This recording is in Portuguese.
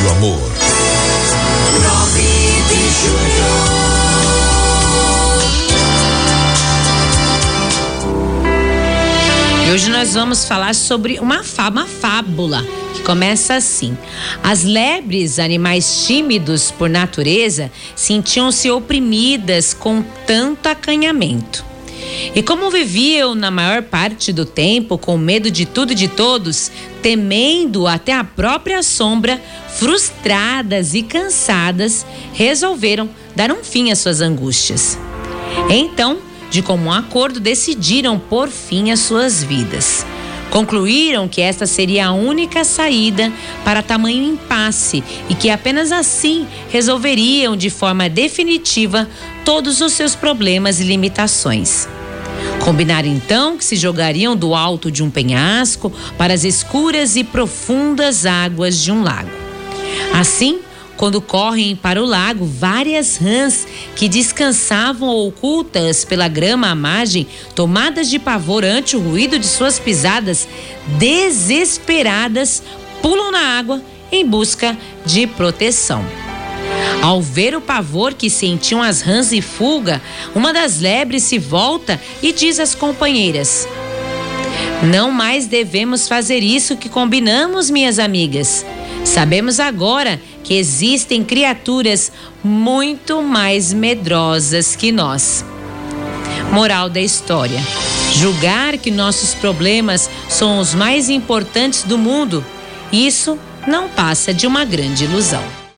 Rádio Amor. 9 de julho. E hoje nós vamos falar sobre uma, fá, uma fábula que começa assim: As lebres, animais tímidos por natureza, sentiam-se oprimidas com tanto acanhamento. E como viviam na maior parte do tempo com medo de tudo e de todos, temendo até a própria sombra, frustradas e cansadas, resolveram dar um fim às suas angústias. Então, de comum acordo, decidiram pôr fim às suas vidas. Concluíram que esta seria a única saída para tamanho impasse e que apenas assim resolveriam de forma definitiva todos os seus problemas e limitações. Combinaram então que se jogariam do alto de um penhasco para as escuras e profundas águas de um lago. Assim, quando correm para o lago, várias rãs que descansavam ocultas pela grama à margem, tomadas de pavor ante o ruído de suas pisadas, desesperadas, pulam na água em busca de proteção. Ao ver o pavor que sentiam as rãs e fuga, uma das lebres se volta e diz às companheiras: Não mais devemos fazer isso que combinamos, minhas amigas. Sabemos agora que existem criaturas muito mais medrosas que nós. Moral da história: julgar que nossos problemas são os mais importantes do mundo, isso não passa de uma grande ilusão.